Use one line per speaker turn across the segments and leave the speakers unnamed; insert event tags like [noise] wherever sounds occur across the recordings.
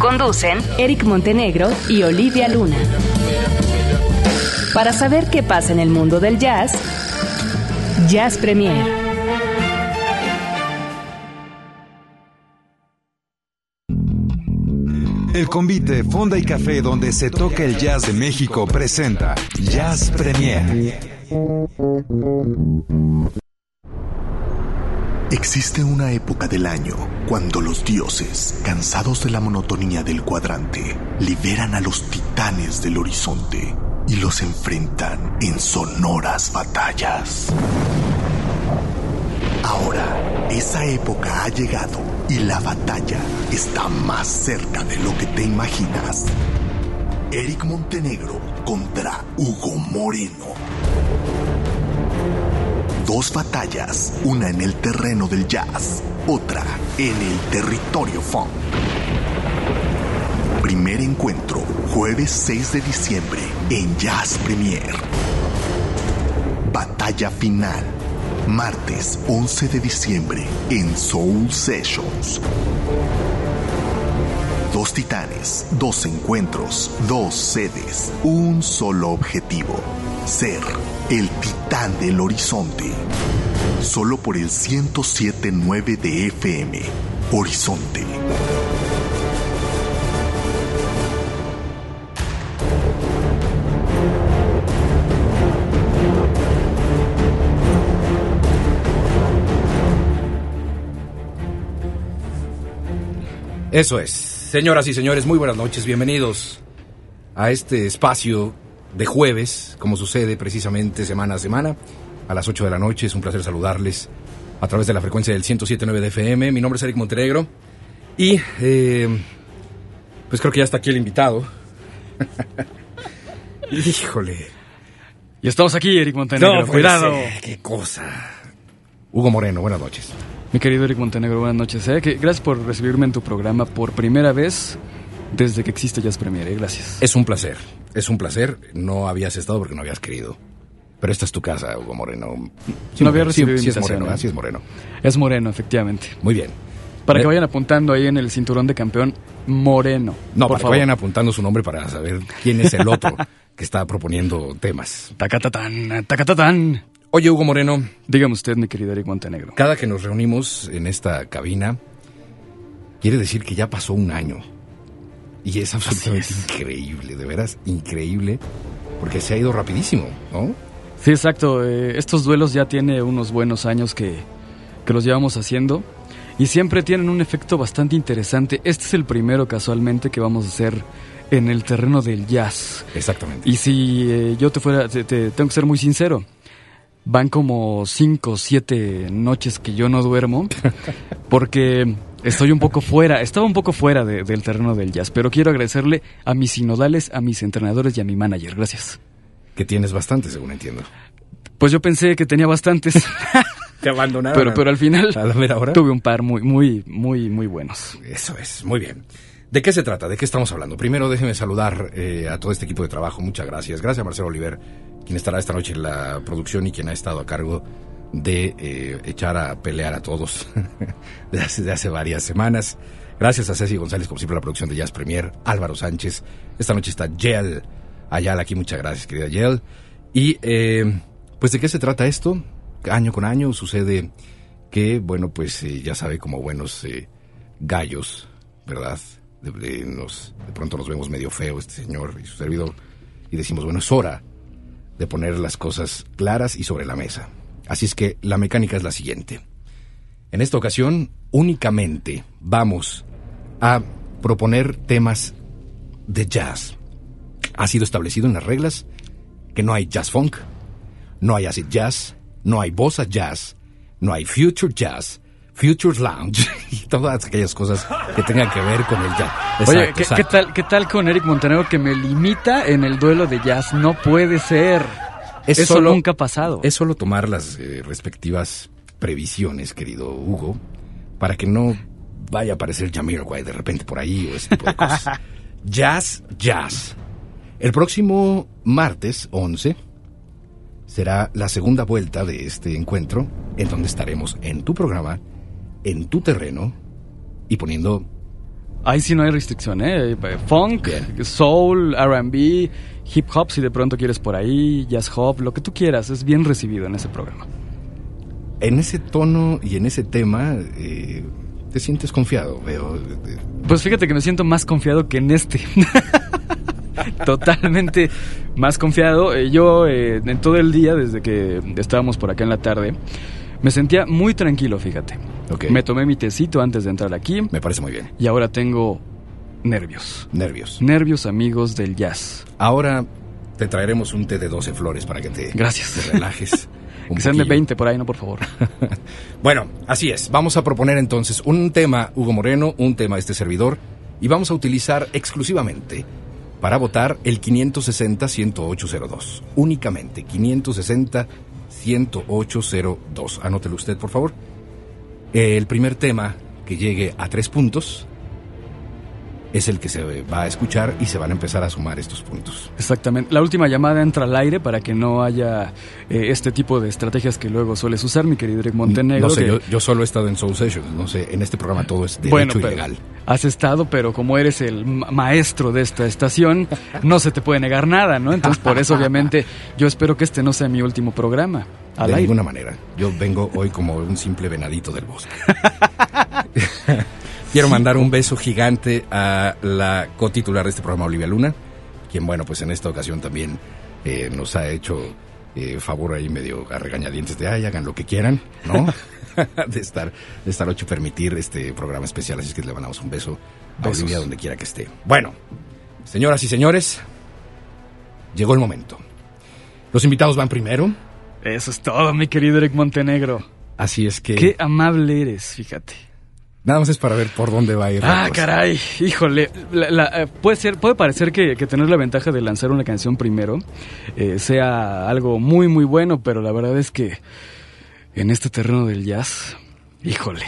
Conducen Eric Montenegro y Olivia Luna. Para saber qué pasa en el mundo del jazz, Jazz Premier.
El convite Fonda y Café donde se toca el jazz de México presenta Jazz Premier.
Existe una época del año cuando los dioses, cansados de la monotonía del cuadrante, liberan a los titanes del horizonte y los enfrentan en sonoras batallas. Ahora, esa época ha llegado y la batalla está más cerca de lo que te imaginas. Eric Montenegro contra Hugo Moreno. Dos batallas, una en el terreno del jazz, otra en el territorio funk. Primer encuentro, jueves 6 de diciembre en Jazz Premier. Batalla final, martes 11 de diciembre en Soul Sessions. Dos titanes, dos encuentros, dos sedes, un solo objetivo. Ser el titán del horizonte. Solo por el 1079 de FM. Horizonte.
Eso es. Señoras y señores, muy buenas noches. Bienvenidos a este espacio de jueves, como sucede precisamente semana a semana, a las 8 de la noche. Es un placer saludarles a través de la frecuencia del 107.9 de FM. Mi nombre es Eric Montenegro y eh, pues creo que ya está aquí el invitado. [laughs] Híjole.
Y estamos aquí, Eric Montenegro.
No, cuidado. Qué cosa. Hugo Moreno, buenas noches.
Mi querido Eric Montenegro, buenas noches. ¿eh? Que gracias por recibirme en tu programa por primera vez desde que existe Jazz Premier. ¿eh? Gracias.
Es un placer, es un placer. No habías estado porque no habías querido. Pero esta es tu casa, Hugo Moreno.
no había recibido
sí, sí es Moreno,
¿eh?
así es Moreno.
Es Moreno, efectivamente.
Muy bien.
Para
Eh,
que vayan apuntando ahí en el cinturón de campeón, Moreno.
No,
por
para
favor.
que vayan apuntando su nombre para saber quién es el otro [laughs] que está proponiendo temas.
Tacatatán, tacatatán.
Oye, Hugo Moreno,
Dígame usted, mi querido Eric Montenegro.
cada que nos reunimos en esta cabina, quiere decir que ya pasó un año. Y es absolutamente
es.
increíble, de veras, increíble, porque se ha ido rapidísimo, ¿no?
Sí, exacto. eh, estos duelos ya tiene unos buenos años que, que los llevamos haciendo y siempre tienen un efecto bastante interesante. Este es el primero casualmente que vamos a hacer en el terreno del jazz.
Exactamente.
Y si eh, yo te fuera, te, te- tengo que ser muy sincero, van como cinco o siete noches que yo no duermo [laughs] porque estoy un poco fuera, estaba un poco fuera de- del terreno del jazz, pero quiero agradecerle a mis sinodales, a mis entrenadores y a mi manager. Gracias.
Que tienes bastante, según entiendo.
Pues yo pensé que tenía bastantes, [laughs]
Te abandonaron.
pero, pero al final
a la mera hora.
tuve un par muy, muy, muy, muy buenos.
Eso es, muy bien. ¿De qué se trata? ¿De qué estamos hablando? Primero déjeme saludar eh, a todo este equipo de trabajo. Muchas gracias. Gracias a Marcelo Oliver, quien estará esta noche en la producción y quien ha estado a cargo de eh, echar a pelear a todos [laughs] desde hace, de hace varias semanas. Gracias a Ceci González, como siempre, la producción de Jazz Premier. Álvaro Sánchez. Esta noche está Yel Ayala aquí. Muchas gracias, querida Yel. Y, eh, pues, ¿de qué se trata esto? Año con año sucede que, bueno, pues eh, ya sabe, como buenos eh, gallos, ¿verdad? De, de- nos, de pronto nos vemos medio feo este señor y su servidor y decimos, bueno, es hora de poner las cosas claras y sobre la mesa. Así es que la mecánica es la siguiente. En esta ocasión, únicamente vamos a proponer temas de jazz. Ha sido establecido en las reglas que no hay jazz funk, no hay acid jazz, no hay bossa jazz, no hay future jazz, Futures Lounge [laughs] y todas aquellas cosas que tengan que ver con el jazz.
Oye,
Exacto,
¿qué,
exacto.
qué tal, ¿qué tal con Eric Montenegro que me limita en el duelo de jazz? No puede ser.
Es
Eso
solo-
nunca ha pasado.
Es solo tomar las eh, respectivas previsiones, querido Hugo, para que no vaya a aparecer Jamiroquai de repente por ahí o ese tipo de cosas. [laughs] jazz, jazz. El próximo martes 11 será la segunda vuelta de este encuentro, en donde estaremos en tu programa, en tu terreno y poniendo
Ahí sí no hay restricción, ¿eh? Funk,
Bien.
soul, RB, hip hop, si de pronto quieres por ahí, jazz hop, lo que tú quieras, es bien recibido en ese programa.
en ese tono y en ese tema. eh, te sientes confiado, veo. de- de-
Pues fíjate que me siento más confiado que en este. [laughs] Totalmente más confiado. Eh, Yo eh, en todo el día, desde que estábamos por acá en la tarde, me sentía muy tranquilo, fíjate.
Ok.
Me tomé mi tecito antes de entrar aquí
Me parece muy bien.
y ahora tengo nervios.
Nervios.
Nervios amigos del jazz.
Ahora te traeremos un té de 12 flores para que te,
Gracias.
te relajes. [laughs] un
Que sean de
poquillo.
20 por ahí, no por favor. [laughs]
Bueno, así es. Vamos a proponer entonces un tema, Hugo Moreno, un tema este servidor, y vamos a utilizar exclusivamente para votar el 560-10802. Únicamente 560-10802. Anótelo usted, por favor. El primer tema que llegue a tres puntos es el que se va a escuchar y se van a empezar a sumar estos puntos.
Exactamente. La última llamada entra al aire para que no haya eh, este tipo de estrategias que luego sueles usar, mi querido Eric Montenegro.
no sé,
que-
yo, yo solo he estado en Soul Sessions, no sé, en este programa todo es derecho
bueno,
y legal.
has estado, pero como eres el ma- maestro de esta estación, no se te puede negar nada, ¿no? Entonces, por eso, obviamente, yo espero que este no sea mi último programa. Al
de
aire.
ninguna manera. Yo vengo hoy como un simple venadito del bosque. [laughs] Quiero mandar un beso gigante a la cotitular de este programa, Olivia Luna, quien, bueno, pues en esta ocasión también eh, nos ha hecho eh, favor ahí medio a regañadientes de, ay, hagan lo que quieran, ¿no? [laughs] de estar de esta noche permitir este programa especial, así es que le mandamos un beso a
Besos.
Olivia donde quiera que esté. Bueno, señoras y señores, llegó el momento. Los invitados van primero,
Eso es todo, mi querido Eric Montenegro.
así es que...
Qué amable eres, fíjate.
Nada más es para ver por dónde va a ir.
Ah, caray, híjole. La- la- eh, puede ser, puede parecer que, que tener la ventaja de lanzar una canción primero eh, sea algo muy, muy bueno, pero la verdad es que en este terreno del jazz, híjole,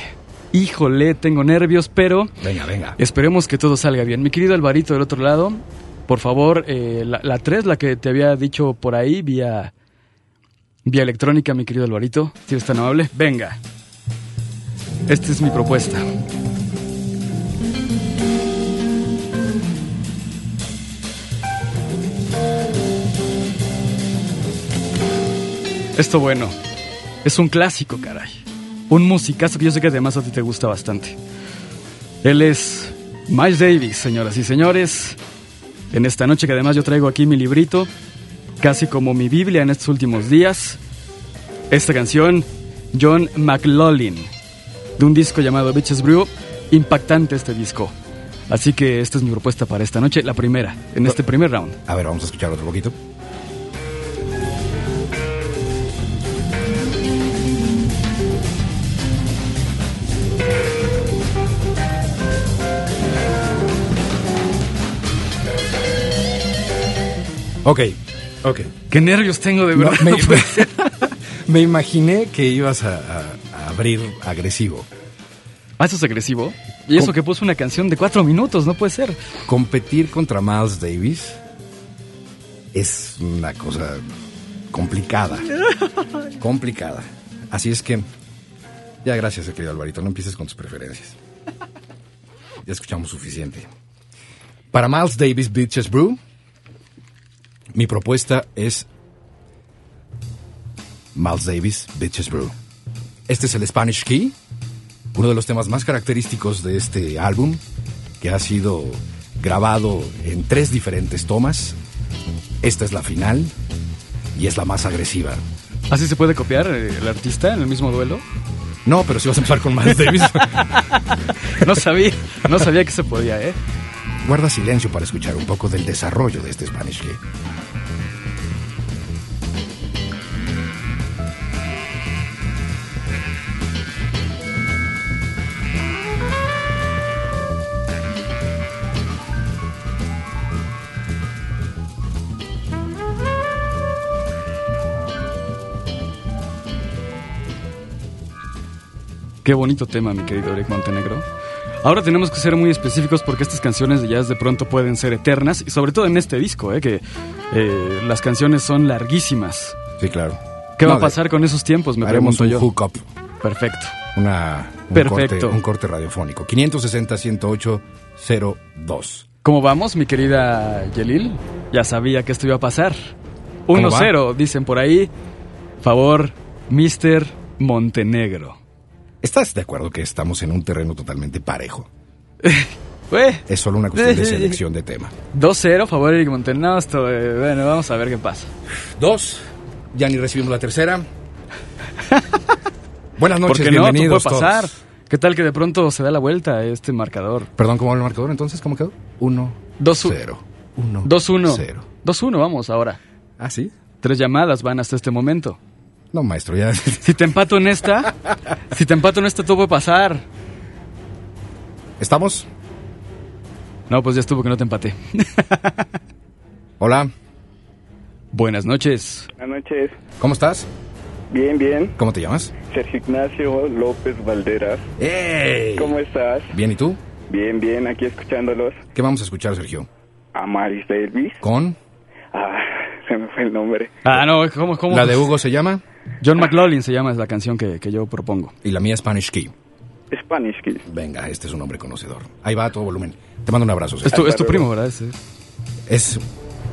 híjole, tengo nervios, pero
Venga, venga.
esperemos que todo salga bien. Mi querido Alvarito del otro lado, por favor, eh, la, la 3, la que te había dicho por ahí, vía, vía electrónica, mi querido Alvarito, si eres tan amable, venga. Esta es mi propuesta. Esto bueno, es un clásico, caray. Un musicazo que yo sé que además a ti te gusta bastante. Él es Miles Davis, señoras y señores. En esta noche que además yo traigo aquí mi librito, casi como mi Biblia en estos últimos días. Esta canción, John McLaughlin, de un disco llamado Bitches Brew. Impactante este disco. Así que esta es mi propuesta para esta noche, la primera, en este primer round.
A ver, vamos a escuchar otro poquito. Ok, ok.
Qué nervios tengo de verdad.
me,
no [laughs]
imaginé que ibas a abrir agresivo.
Ah, eso es agresivo. Y eso que puso una canción de cuatro minutos, no puede ser.
Competir contra Miles Davis es una cosa complicada. [laughs] complicada. Así es que, ya gracias, querido Alvarito, no empieces con tus preferencias. Ya escuchamos suficiente. Para Miles Davis Bitches Brew, mi propuesta es Miles Davis Bitches Brew. Este es el Spanish Key, uno de los temas más característicos de este álbum, que ha sido grabado en tres diferentes tomas. Esta es la final y es la más agresiva.
¿Así se puede copiar eh, el artista en el mismo duelo?
No, pero si vas a empezar con Miles Davis, [laughs]
No sabía, no sabía que se podía, ¿eh?
guarda silencio para escuchar un poco del desarrollo de este Spanish Key.
Qué bonito tema, mi querido Eric Montenegro. Ahora tenemos que ser muy específicos porque estas canciones de jazz de pronto pueden ser eternas, y sobre todo en este disco, ¿eh? que eh, las canciones son larguísimas.
Sí, claro.
¿Qué va a pasar con esos tiempos? Me
Haremos
pregunto
un
yo.
hook-up,
Perfecto.
una, un,
Perfecto.
corte, un corte radiofónico. 560-108-02.
¿Cómo vamos, mi querida Yelil? Ya sabía que esto iba a pasar.
¿Cómo va?
1-0, dicen por ahí. Favor, Mr. Montenegro.
¿Estás de acuerdo que estamos en un terreno totalmente parejo? [laughs] Es solo una cuestión de [laughs] selección de tema.
2-0, favor, Eric Montenegro. Esto, eh, bueno, vamos a ver qué pasa.
Dos, ya ni recibimos la tercera. [laughs] Buenas
¿Por
noches,
qué no?
Bienvenidos
puede pasar.
todos.
¿Qué tal que de pronto se da la vuelta este marcador?
Perdón, ¿cómo va el marcador entonces? ¿Cómo quedó? Uno,
Dos, u-
cero. Uno,
2-1.
cero.
2-1, vamos ahora.
¿Ah, sí?
Tres llamadas van hasta este momento.
No, maestro, ya... [laughs]
Si te empato en esta, si te empato en esta, todo puede pasar.
¿Estamos?
No, pues ya estuvo que no te empaté. [laughs]
Hola,
Buenas noches.
Buenas noches.
¿cómo estás?
Bien, bien.
¿Cómo te llamas?
Sergio Ignacio López Valderas.
¡Ey!
¿Cómo estás?
Bien, ¿y tú?
Bien, bien. Aquí escuchándolos.
¿Qué vamos a escuchar, Sergio?
A Maris Davis.
¿Con?
Ah, [laughs] se me fue el nombre.
Ah, no, ¿cómo? cómo?
La de Hugo se llama
John McLaughlin se llama es la canción que, que yo propongo.
y la mía Spanish Key.
Spanish Kiss.
Venga, este es un hombre conocedor. Ahí va a todo volumen. Te mando un abrazo,
Es tu, es tu primo, ¿verdad? Es-
Es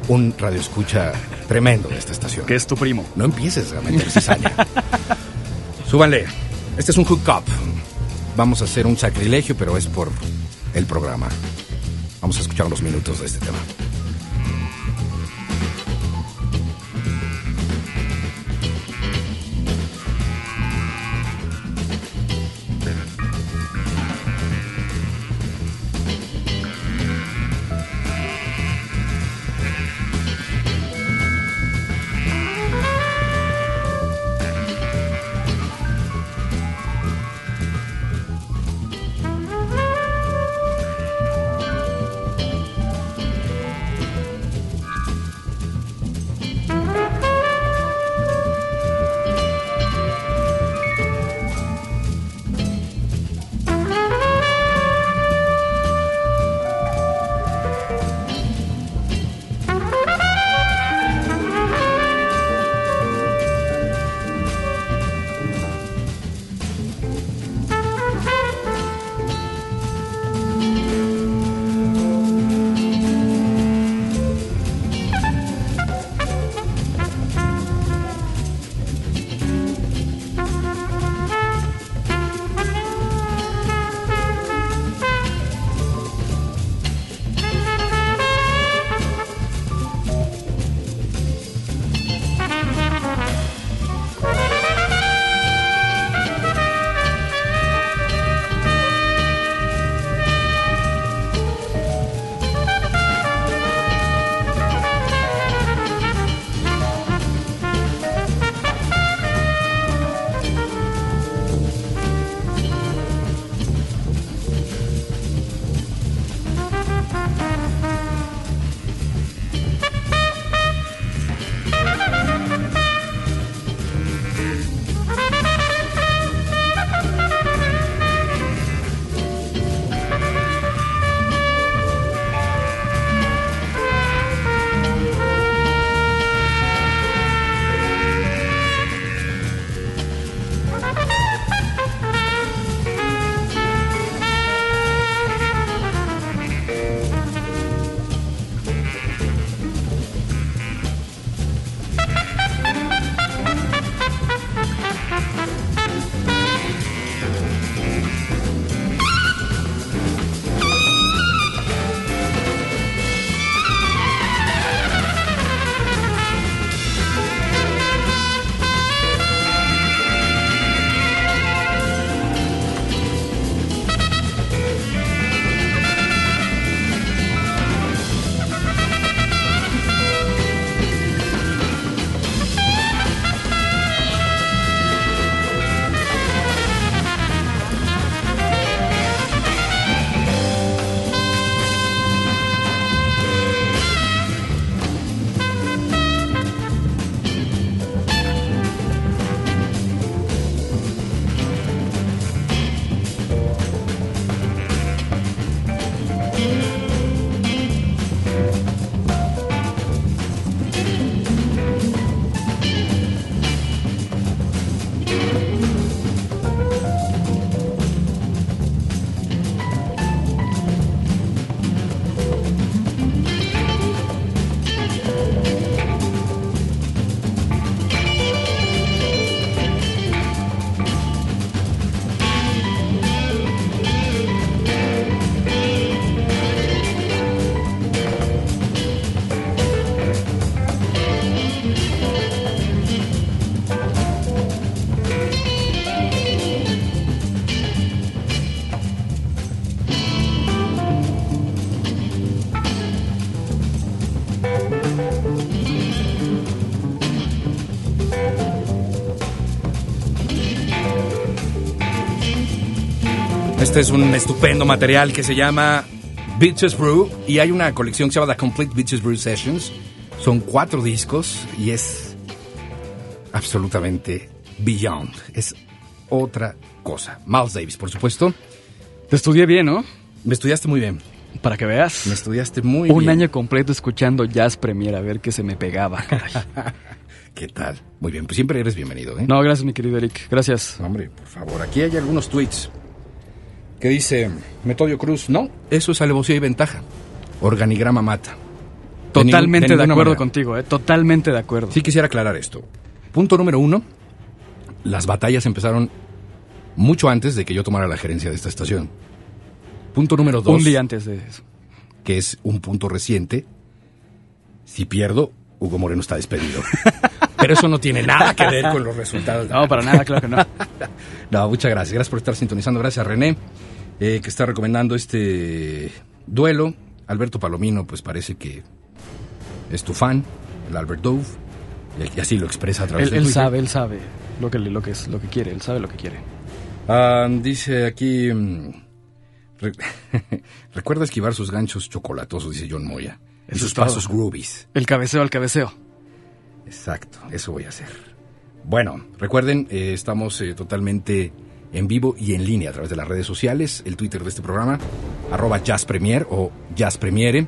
un radioescucha tremendo de esta estación.
que es tu primo.
No empieces a meter cizaña. Súbanle. Este es un hookup. Vamos a hacer un sacrilegio, pero es por el programa. Vamos a escuchar los minutos de este tema. Este es un estupendo material que se llama Bitches Brew y hay una colección que se llama The Complete Bitches Brew Sessions. Son cuatro discos y es absolutamente beyond. Es otra cosa. Miles Davis, por supuesto.
Te estudié bien, ¿no?
Me estudiaste muy bien.
Para que veas.
Me estudiaste muy
Un
bien.
año completo escuchando Jazz Premier a ver qué se me pegaba. [laughs]
¿Qué tal? Muy bien, pues siempre eres bienvenido, ¿eh?
No, gracias, mi querido Eric. Gracias.
Hombre, por favor, aquí hay algunos tweets que dice Metodio Cruz, no, eso es alevosía y ventaja. Organigrama mata.
Totalmente de, acuerdo
manera.
contigo, ¿eh? Totalmente de acuerdo.
Sí quisiera aclarar esto. Punto número uno, las batallas empezaron mucho antes de que yo tomara la gerencia de esta estación. Punto número dos,
Un día antes de eso.
que es un punto reciente, si pierdo, Hugo Moreno está despedido. [laughs] Pero eso no tiene nada que ver con los resultados.
No, para nada, claro que no. [laughs]
No, muchas gracias. Gracias por estar sintonizando. Gracias a René, eh, que está recomendando este duelo. Alberto Palomino, pues parece que es tu fan, el Albert Dove, y- y así lo expresa a través
Él,
de
él
Twitter.
sabe, él sabe lo que, lo, que es, lo que quiere, él sabe lo que quiere.
Ah, dice aquí... mm, re- [laughs] Recuerda esquivar sus ganchos chocolatosos, dice John Moya. Y
Eso
sus
es todo.
pasos groovies.
El cabeceo al cabeceo.
Exacto, eso voy a hacer. Bueno, recuerden, eh, estamos eh, totalmente en vivo y en línea a través de las redes sociales, el Twitter de este programa, arroba jazzpremier o jazzpremiere,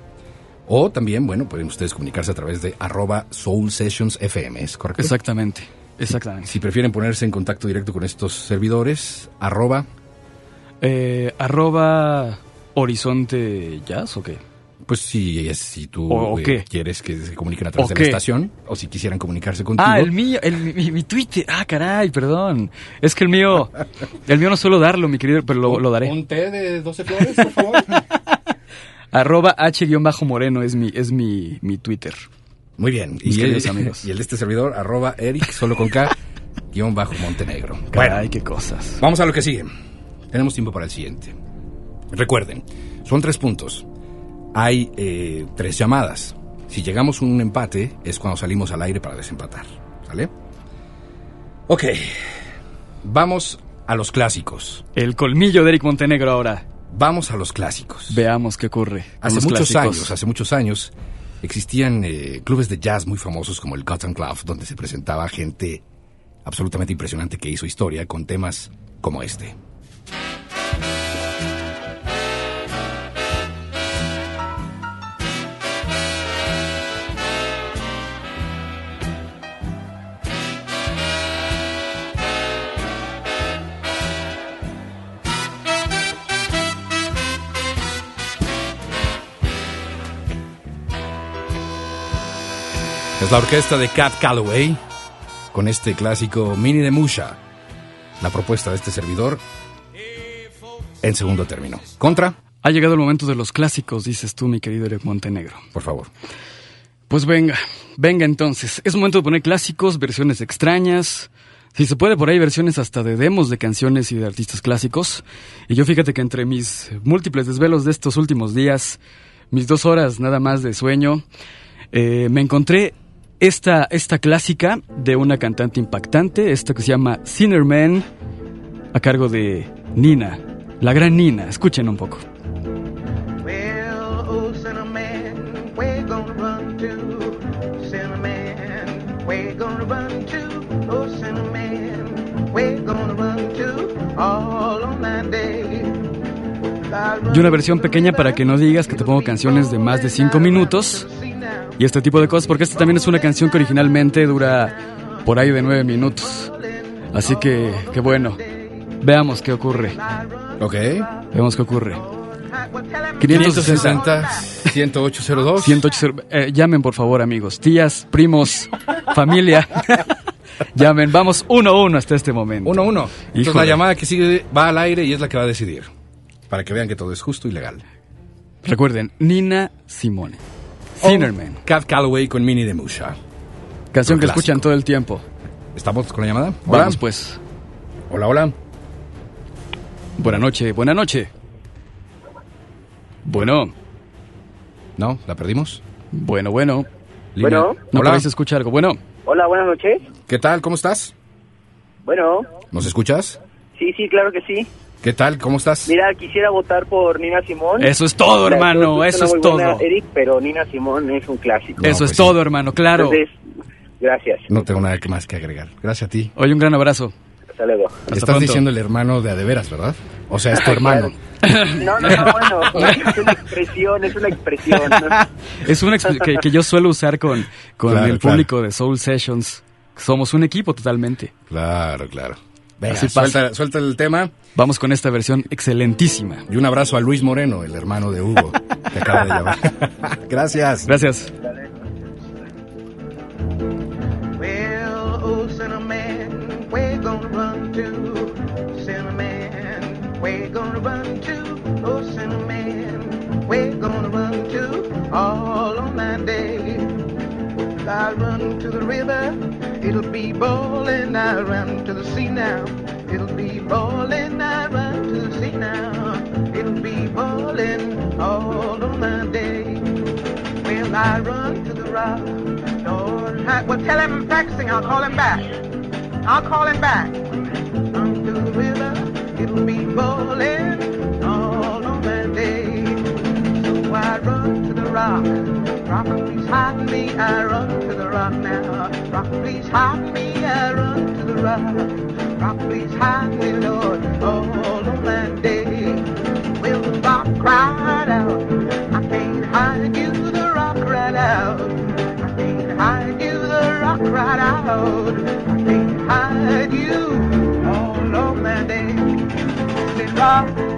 o también, bueno, pueden ustedes comunicarse a través de arroba Soul Sessions FM, ¿es correcto?
Exactamente, exactamente.
Si prefieren ponerse en contacto directo con estos servidores, arroba,
Eh, arroba Horizonte Jazz o qué?
Pues si, es, si tú
¿O- o
eh,
qué?
quieres que se comuniquen a través
¿O
de
qué?
la estación, o si quisieran comunicarse contigo.
Ah, el mío, el, mi, mi Twitter. Ah, caray, perdón. Es que el mío, el mío no suelo darlo, mi querido, pero lo, lo daré.
¿Un té de 12 flores, por favor? [laughs]
Arroba H-Moreno es mi, es mi, mi Twitter.
Muy bien.
Mis
Y el,
queridos amigos. [laughs]
y el de este servidor, arroba Eric, solo con K, [laughs] guion bajo Montenegro.
Caray,
Bueno,
qué cosas.
vamos a lo que sigue. Tenemos tiempo para el siguiente. Recuerden, son tres puntos. Hay eh, tres llamadas. Si llegamos a un empate, es cuando salimos al aire para desempatar. ¿Sale? Ok. Vamos a los clásicos.
El colmillo de Eric Montenegro ahora.
Vamos a los clásicos.
Veamos qué ocurre.
Hace muchos
clásicos.
años, hace muchos años, existían eh, clubes de jazz muy famosos como el Cotton Club, donde se presentaba gente absolutamente impresionante que hizo historia con temas como este. La orquesta de Cat Calloway con este clásico Mini de Musha. La propuesta de este servidor en segundo término. Contra,
Ha llegado el momento de los clásicos, dices tú, mi querido Eric Montenegro.
por favor.
Pues venga, venga entonces. Es momento de poner clásicos, versiones extrañas. Si se puede, por ahí versiones hasta de demos de canciones y de artistas clásicos. Y yo fíjate que entre mis múltiples desvelos de estos últimos días, mis dos horas nada más de sueño, eh, me encontré esta, esta clásica de una cantante impactante, esta que se llama Sinner Man, a cargo de Nina, la gran Nina. Escuchen un poco.
Oh? Oh.
Y una versión pequeña para que no digas que te pongo canciones de más de 5 minutos y este tipo de cosas, porque esta también es una canción que originalmente dura por ahí de 9 minutos. Así que, que bueno, veamos qué ocurre.
Ok.
Veamos qué ocurre. 560
10802.
108 eh, llamen por favor amigos, tías, primos, familia. [laughs] llamen, vamos uno a uno hasta este momento.
1 1. Entonces
Híjole.
la llamada que sigue va al aire y es la que va a decidir. Para que vean que todo es justo y legal.
Recuerden, Nina Simone.
Oh.
Sinnerman.
Cat Calloway con Mini de Musha.
Canción que escuchan todo el tiempo.
¿Estamos con la llamada? Hola.
Vamos pues.
Hola, hola.
Buena noche, buena noche. Bueno,
¿No? ¿La perdimos?
bueno, bueno.
Bueno.
No
Hola.
parece escuchar algo. Bueno,
Hola, buenas noches.
¿Qué tal? ¿Cómo estás?
Bueno,
¿Nos escuchas?
sí, sí, claro que sí.
¿Qué tal? ¿Cómo estás?
Mira, quisiera votar por Nina Simón.
Eso es todo,
La-
hermano, eso es
muy buena,
todo.
Eric, pero Nina Simón es un clásico.
Eso
pues
es todo, hermano, claro.
Entonces, gracias.
No tengo nada que más que agregar. Gracias a ti.
Oye, un gran abrazo.
Hasta luego.
Le estás
pronto.
diciendo el hermano de a de veras, ¿verdad? O sea, es tu hermano.
No, no, no, bueno, es una expresión, es una expresión. [laughs]
Es una exp- que, que yo suelo usar con, con
Claro,
el público de Soul Sessions. Somos un equipo totalmente.
Claro, claro. Venga,
Así pasa.
suelta, suelta el tema.
Vamos con esta versión excelentísima.
Y un abrazo a Luis Moreno, el hermano de Hugo, que acaba de llamar. [laughs] Gracias.
Gracias.
Well, oh, Cinnamon, where you gonna run to? Cinnamon, where you gonna run to? Oh, Cinnamon, where you gonna run to? All on that day. I run to the river, it'll be ballin'. I run to the sea now. It'll be ballin'. I run to the sea now. It'll be ballin' all on that day. Well, I run to the rock. Lord, I, well, tell him I'm practicing. I'll call him back. I'll call him back. Run to the river. It'll be ballin' all on that day. So I run to the rock. Rock, please hide me. I run to the rock now. Rock, please hide me. I run to the rock. Rock, please hide me, Lord, all on that day. Will the rock cried out? I can't hide you. The rock cried out. I can't hide you. The rock cried out. I can't hide you all on that day. Rock,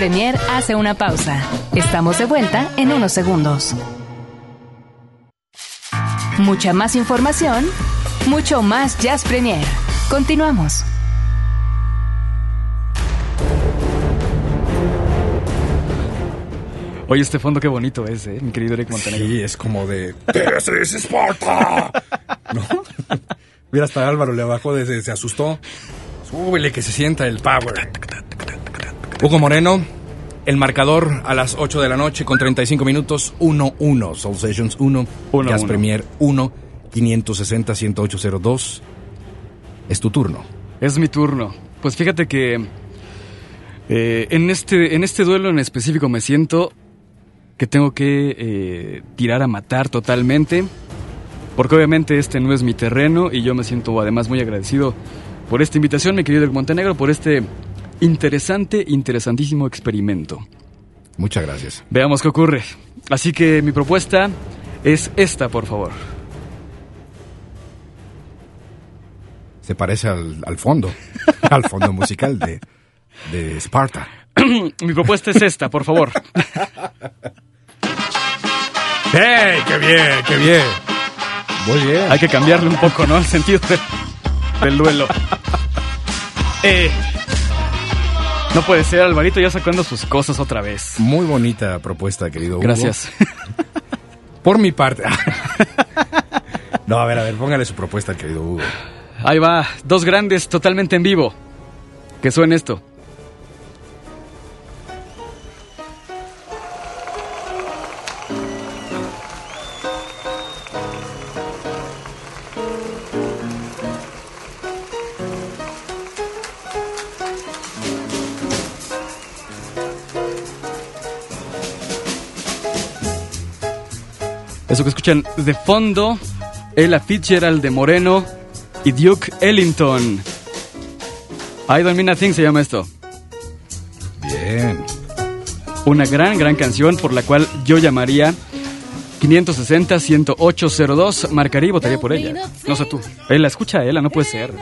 Premier hace una pausa. Estamos de vuelta en unos segundos. Mucha más información, mucho más Jazz Premier. Continuamos.
Oye, este fondo qué bonito es, ¿eh? Mi querido Eric Montenegro.
Sí, es como de... ¡This is Sparta! ¿No? Mira, hasta Álvaro le bajó, desde, se asustó. Súbele que se sienta el power. Hugo Moreno, el marcador a las 8 de la noche con 35 minutos, 1-1. Soul Sessions 1,
Uno,
Jazz
uno.
Premier 1, 560-10802. Es tu turno.
Es mi turno. Pues fíjate que eh, en, este, en este duelo en específico me siento que tengo que eh, tirar a matar totalmente. Porque obviamente este no es mi terreno y yo me siento además muy agradecido por esta invitación, mi querido Montenegro, por este interesante, interesantísimo experimento.
Muchas gracias.
Veamos qué ocurre. Así que mi propuesta es esta, por favor.
Se parece al, al fondo, [laughs] al fondo musical de, de Sparta. [clears throat]
mi propuesta es esta, por favor. [laughs]
¡Hey! ¡Qué bien, qué bien! Muy bien.
Hay que cambiarle un poco, ¿no? El sentido de... del duelo. Eh, [laughs] no puede ser, Alvarito ya sacando sus cosas otra vez.
Muy bonita propuesta, querido Hugo.
Gracias. [laughs]
Por mi parte. [laughs] no, a ver, a ver, póngale su propuesta, querido Hugo.
Ahí va, dos grandes totalmente en vivo. Que suene esto. Escuchan de fondo, Ella Fitzgerald de Moreno y Duke Ellington. I Don't Mean a Thing se llama esto.
Bien.
Una gran, gran canción por la cual yo llamaría 560-10802. Marcaría y votaría por ella. No sé tú. Ella, escucha a ella, no puede ser.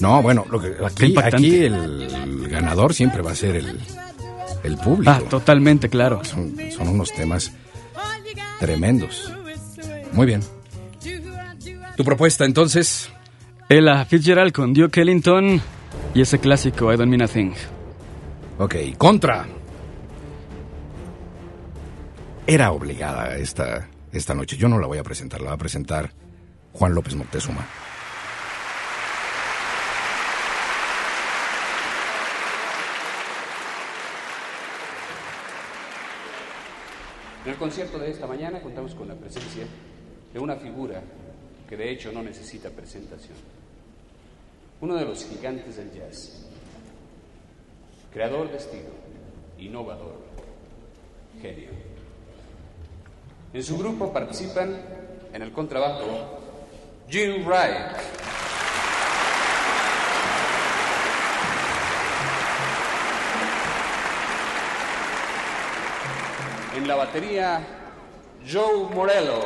No, bueno, lo que, aquí, el ganador siempre va a ser el, el público.
Ah, totalmente, claro.
Son, son unos temas tremendos. Muy bien. Tu propuesta, entonces.
Ella Fitzgerald con Duke Ellington y ese clásico I Don't Mean a Thing.
Ok, contra. Era obligada esta, esta noche. Yo no la voy a presentar, la va a presentar Juan López Moctezuma.
En el concierto de esta mañana contamos con la presencia de una figura que de hecho no necesita presentación. Uno de los gigantes del jazz. Creador de estilo, innovador, genio. En su grupo participan en el contrabajo Jim Wright, en la batería Joe Morello.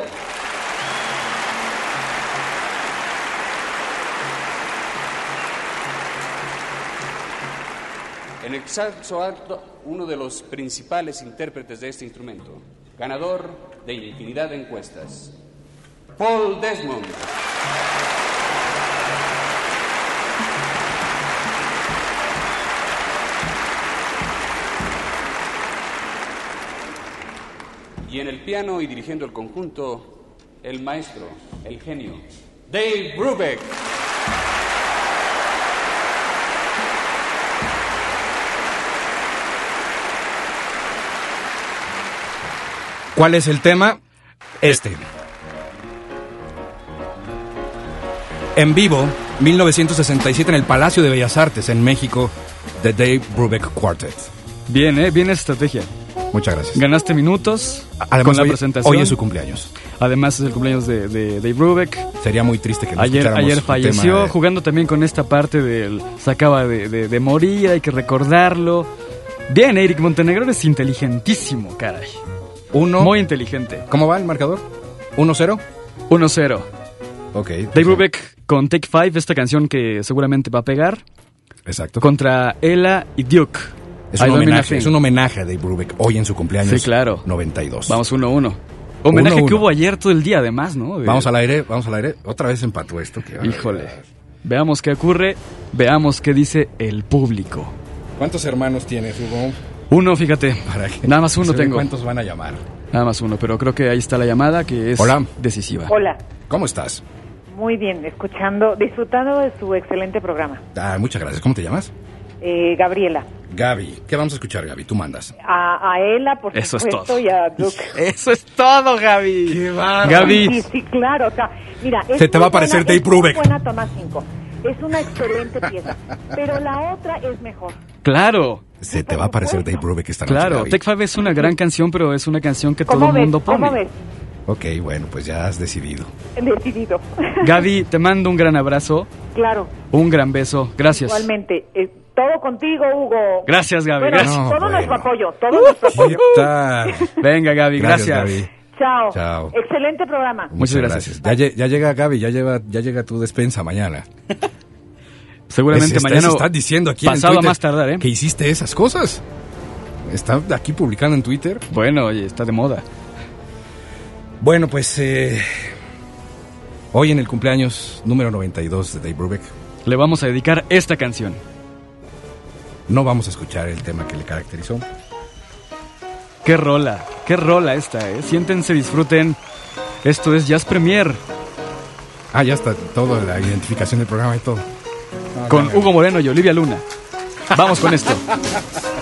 En el saxo alto, uno de los principales intérpretes de este instrumento, ganador de infinidad de encuestas, Paul Desmond. Y en el piano y dirigiendo el conjunto, el maestro, el genio, Dave Brubeck.
¿Cuál es el tema? Este. En vivo, 1967 en el Palacio de Bellas Artes en México, The Dave Brubeck Quartet.
Bien, ¿eh? Bien esa estrategia.
Muchas gracias.
Ganaste minutos
Además,
con la
hoy-
presentación.
hoy es su cumpleaños.
Además es el cumpleaños de, de Dave Brubeck.
Sería muy triste que no
Ayer, ayer falleció,
de-
jugando también con esta parte del... Se acaba de, de- de morir, hay que recordarlo. Bien, Eric Montenegro es inteligentísimo, caray.
Uno.
Muy inteligente.
¿Cómo va el marcador? ¿1-0?
1-0.
Ok.
Dave Brubeck con Take Five, esta canción que seguramente va a pegar.
Exacto.
Contra Ella y Duke.
Es un, homenaje, es un homenaje a Dave Brubeck hoy en su cumpleaños.
Sí, claro.
92.
Vamos 1-1. Homenaje
1-1.
que hubo ayer todo el día, además, ¿no?
Vamos al aire, vamos al aire. Otra vez empató esto.
Híjole. Veamos qué ocurre, veamos qué dice el público.
¿Cuántos hermanos tienes, Hugo?
Uno, fíjate.
Para que
Nada más uno tengo.
¿Cuántos van a llamar?
Nada más uno, pero creo que ahí está la llamada que es
Hola.
decisiva.
Hola,
¿Cómo estás?
muy bien, escuchando, disfrutando de su excelente programa.
Ah, muchas gracias. ¿Cómo te llamas?
Eh, Gabriela,
Gaby. ¿Qué vamos a escuchar, Gaby? Tú mandas.
a, a Ela, por
Eso es
supuesto,
todo.
y a Duke. [laughs]
Eso es todo, Gaby.
¡Qué
Gaby.
Sí, sí, claro, o sea, mira, es
Se te va a parecer Dave Brubeck.
buena Tomás 5. Es una excelente pieza, pero la otra es mejor.
Claro,
Se te va a parecer Dave Brubeck esta noche,
claro. Take Five es una gran canción, pero es una canción que
¿Cómo
todo el mundo
¿Cómo
pone.
ves?
Ok, bueno, pues ya has decidido.
Decidido.
Gaby, te mando un gran abrazo,
claro,
un gran beso. Gracias.
igualmente. Eh, todo contigo, Hugo.
Gracias, Gaby.
Bueno,
gracias.
No,
todo
bueno.
nuestro apoyo, todo nuestro
¿Qué
apoyo.
Venga, Gaby, gracias.
Gaby.
Chao.
Chao.
Excelente programa.
Muchas gracias.
Ya, lle- ya llega Gaby, ya, lleva, ya llega tu despensa mañana. [laughs]
Seguramente
Es- está-
mañana.
eso están diciendo aquí en
pasado
Twitter
más tardar, ¿eh?
Que hiciste esas cosas. Está aquí publicando en Twitter.
Bueno, oye, está de moda.
Bueno, pues eh, hoy en el cumpleaños número 92 de Dave Brubeck,
le vamos a dedicar esta canción.
No vamos a escuchar el tema que le caracterizó.
Qué rola, qué rola esta, ¿eh? Siéntense, disfruten. Esto es Jazz Premier.
Ah, ya está toda la identificación del programa y todo. Ah,
con
ya,
Hugo Moreno y Olivia Luna. Vamos con esto. [laughs]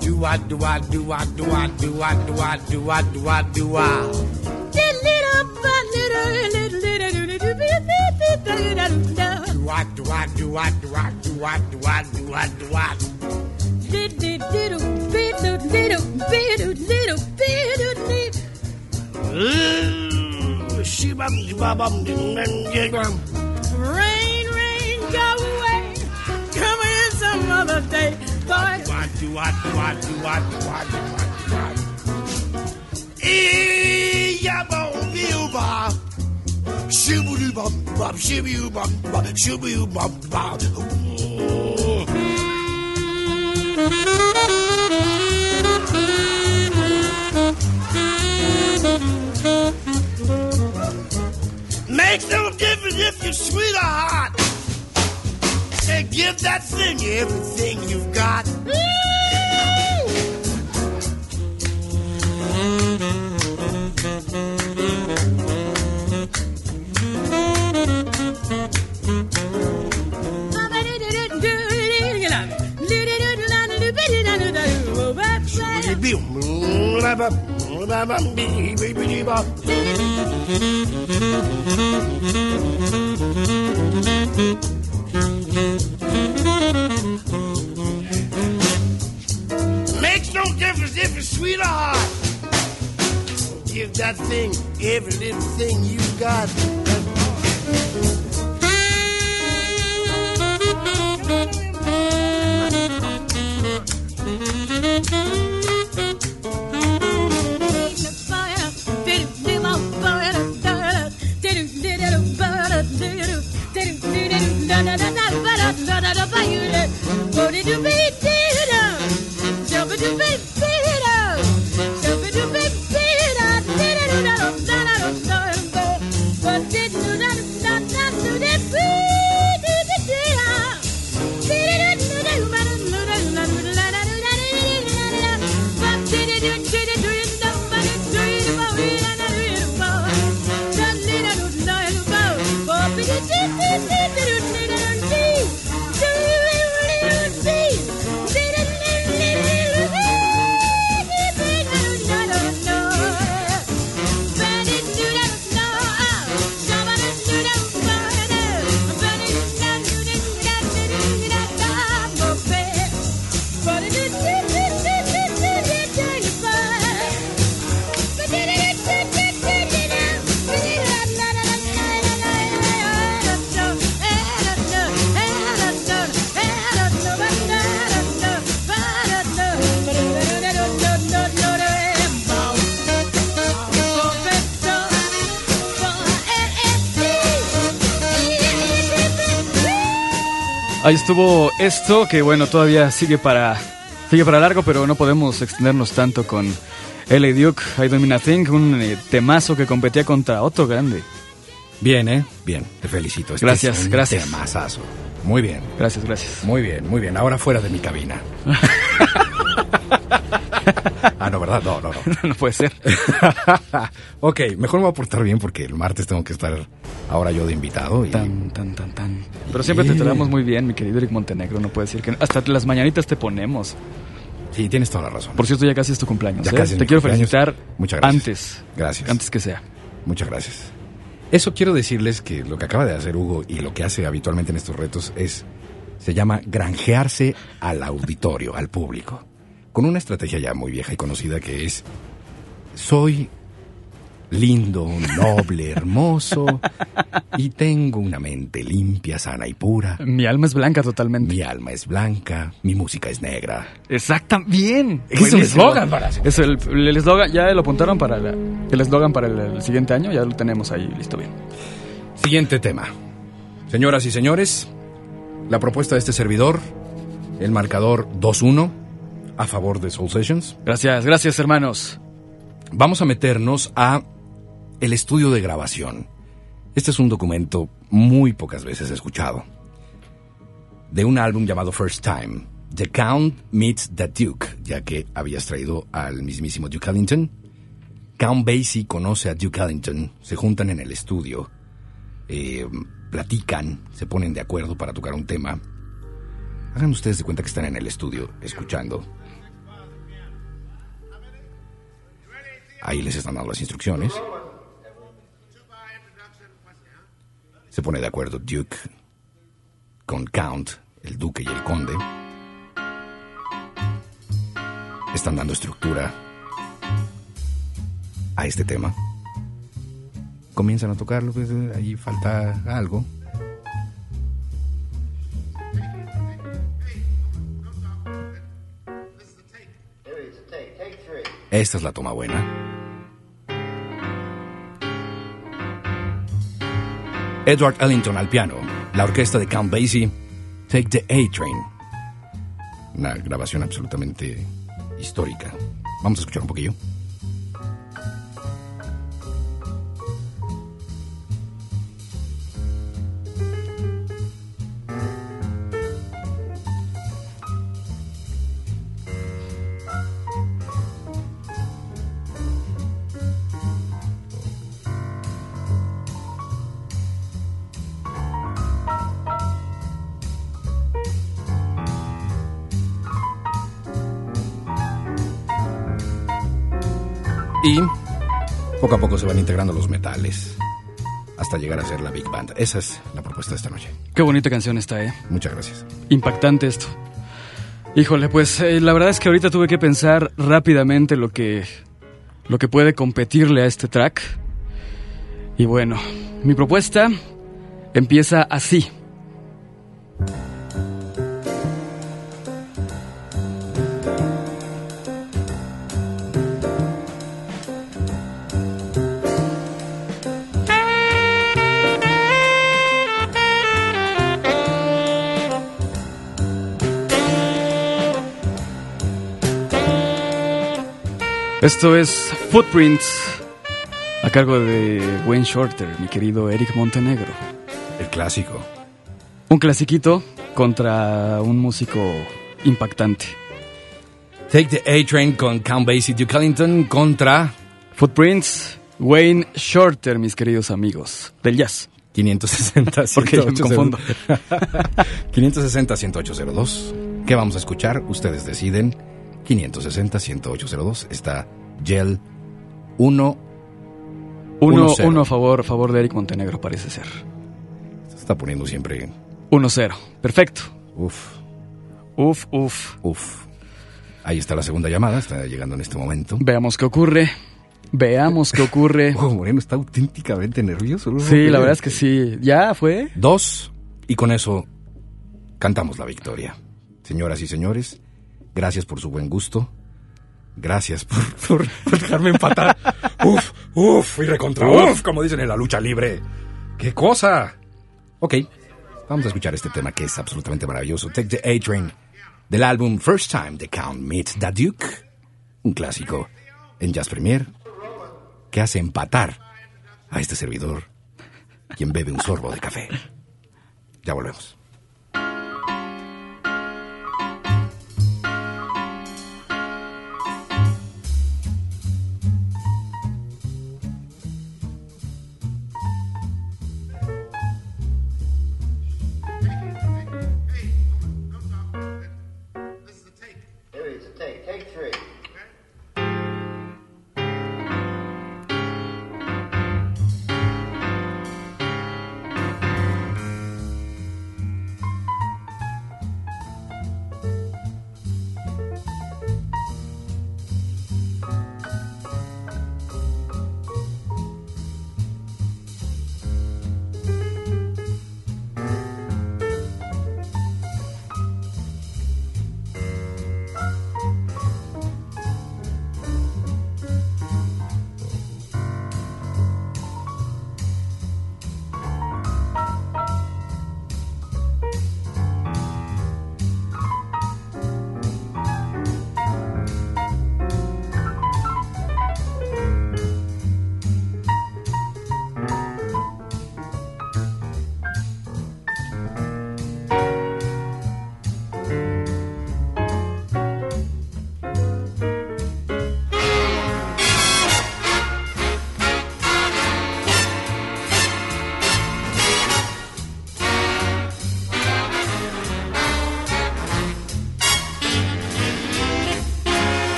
Do I do I do I do I do I do I do I do I do I do What do I do What do I do What do I do What do I do What do I do What do I do What do I do I Rain, holiday. But what
do no difference if you're sweet or hot. And give that thing everything you've got. Thing every little thing you got.
Ahí estuvo esto, que bueno, todavía sigue para, sigue para largo, pero no podemos extendernos tanto con L.A. Duke, I Don't Mean a Thing, un eh, temazo que competía contra otro grande.
Bien, ¿eh? Bien, te felicito. Este
Gracias,
es un
gracias.
temazazo. Muy bien.
Gracias, gracias.
Muy bien, muy bien. Ahora fuera de mi cabina. [laughs] ah, no, ¿verdad? No, no, no. [laughs]
no puede ser. [laughs]
ok, mejor me voy a portar bien porque el martes tengo que estar ahora yo de invitado. Y...
Tan, tan, tan, tan. Pero siempre te tratamos muy bien, mi querido Eric Montenegro, no puede decir que... Hasta las mañanitas te ponemos.
Sí, tienes toda la razón.
Por cierto, ya casi es tu cumpleaños.
Ya
¿eh?
casi es
Te quiero
cumpleaños.
felicitar
Muchas gracias.
antes.
Gracias.
Antes que sea.
Muchas gracias. Eso quiero decirles que lo que acaba de hacer Hugo y lo que hace habitualmente en estos retos es, se llama granjearse al auditorio, al público, con una estrategia ya muy vieja y conocida que es, soy lindo, noble, hermoso y tengo una mente limpia, sana y pura.
Mi alma es blanca totalmente.
Mi alma es blanca, mi música es negra.
Exacta, bien.
Es
Buenísimo.
eslogan para
Es el el eslogan, ya lo apuntaron para la- el eslogan para el, el siguiente año, ya lo tenemos ahí, listo bien.
Siguiente tema. Señoras y señores, la propuesta de este servidor, el marcador 2-1 a favor de Soul Sessions.
Gracias, gracias hermanos.
Vamos a meternos a el estudio de grabación. Este es un documento muy pocas veces escuchado. De un álbum llamado First Time, The Count Meets the Duke, ya que habías traído al mismísimo Duke Ellington. Count Basie conoce a Duke Ellington, se juntan en el estudio, eh, platican, se ponen de acuerdo para tocar un tema. Hagan ustedes de cuenta que están en el estudio escuchando. Ahí les están dando las instrucciones. Se pone de acuerdo Duke con Count, el duque y el conde. Están dando estructura a este tema. Comienzan a tocarlo, pues ahí falta algo. Esta es la toma buena. Edward Ellington al piano, la orquesta de Count Basie, Take the A-Train. Una grabación absolutamente histórica. Vamos a escuchar un poquillo. Y poco a poco se van integrando los metales hasta llegar a ser la Big Band. Esa es la propuesta de esta noche.
Qué bonita canción está, ¿eh?
Muchas gracias.
Impactante esto. Híjole, pues eh, la verdad es que ahorita tuve que pensar rápidamente lo que lo que puede competirle a este track. Y bueno, mi propuesta empieza así. Esto es Footprints a cargo de Wayne Shorter, mi querido Eric Montenegro.
El clásico.
Un clasiquito contra un músico impactante.
Take the A-Train con Count Basie Duke Ellington contra
Footprints, Wayne Shorter, mis queridos amigos del jazz.
560 [laughs]
Porque yo me
10802.
confundo. [laughs]
560 10802. ¿Qué vamos a escuchar? Ustedes deciden. 560 10802 está Gel 1
Uno,
1-0.
uno a favor, favor de Eric Montenegro parece ser.
Se está poniendo siempre
1-0. Perfecto.
Uf.
Uf, uf.
Uf. Ahí está la segunda llamada, está llegando en este momento.
Veamos qué ocurre. Veamos qué ocurre.
Oh, Moreno está auténticamente nervioso. ¿no?
Sí, la verdad es que sí. ¿Ya fue?
Dos, y con eso cantamos la victoria. Señoras y señores, gracias por su buen gusto. Gracias por, [laughs] por- por dejarme empatar. [laughs] uf, uf, y recontra uf, como dicen en la lucha libre. ¡Qué cosa! Ok, vamos a escuchar este tema que es absolutamente maravilloso. Take the A-Train, del álbum First Time the Count Meets the Duke. Un clásico en Jazz Premier que hace empatar a este servidor, quien bebe un sorbo de café. Ya volvemos.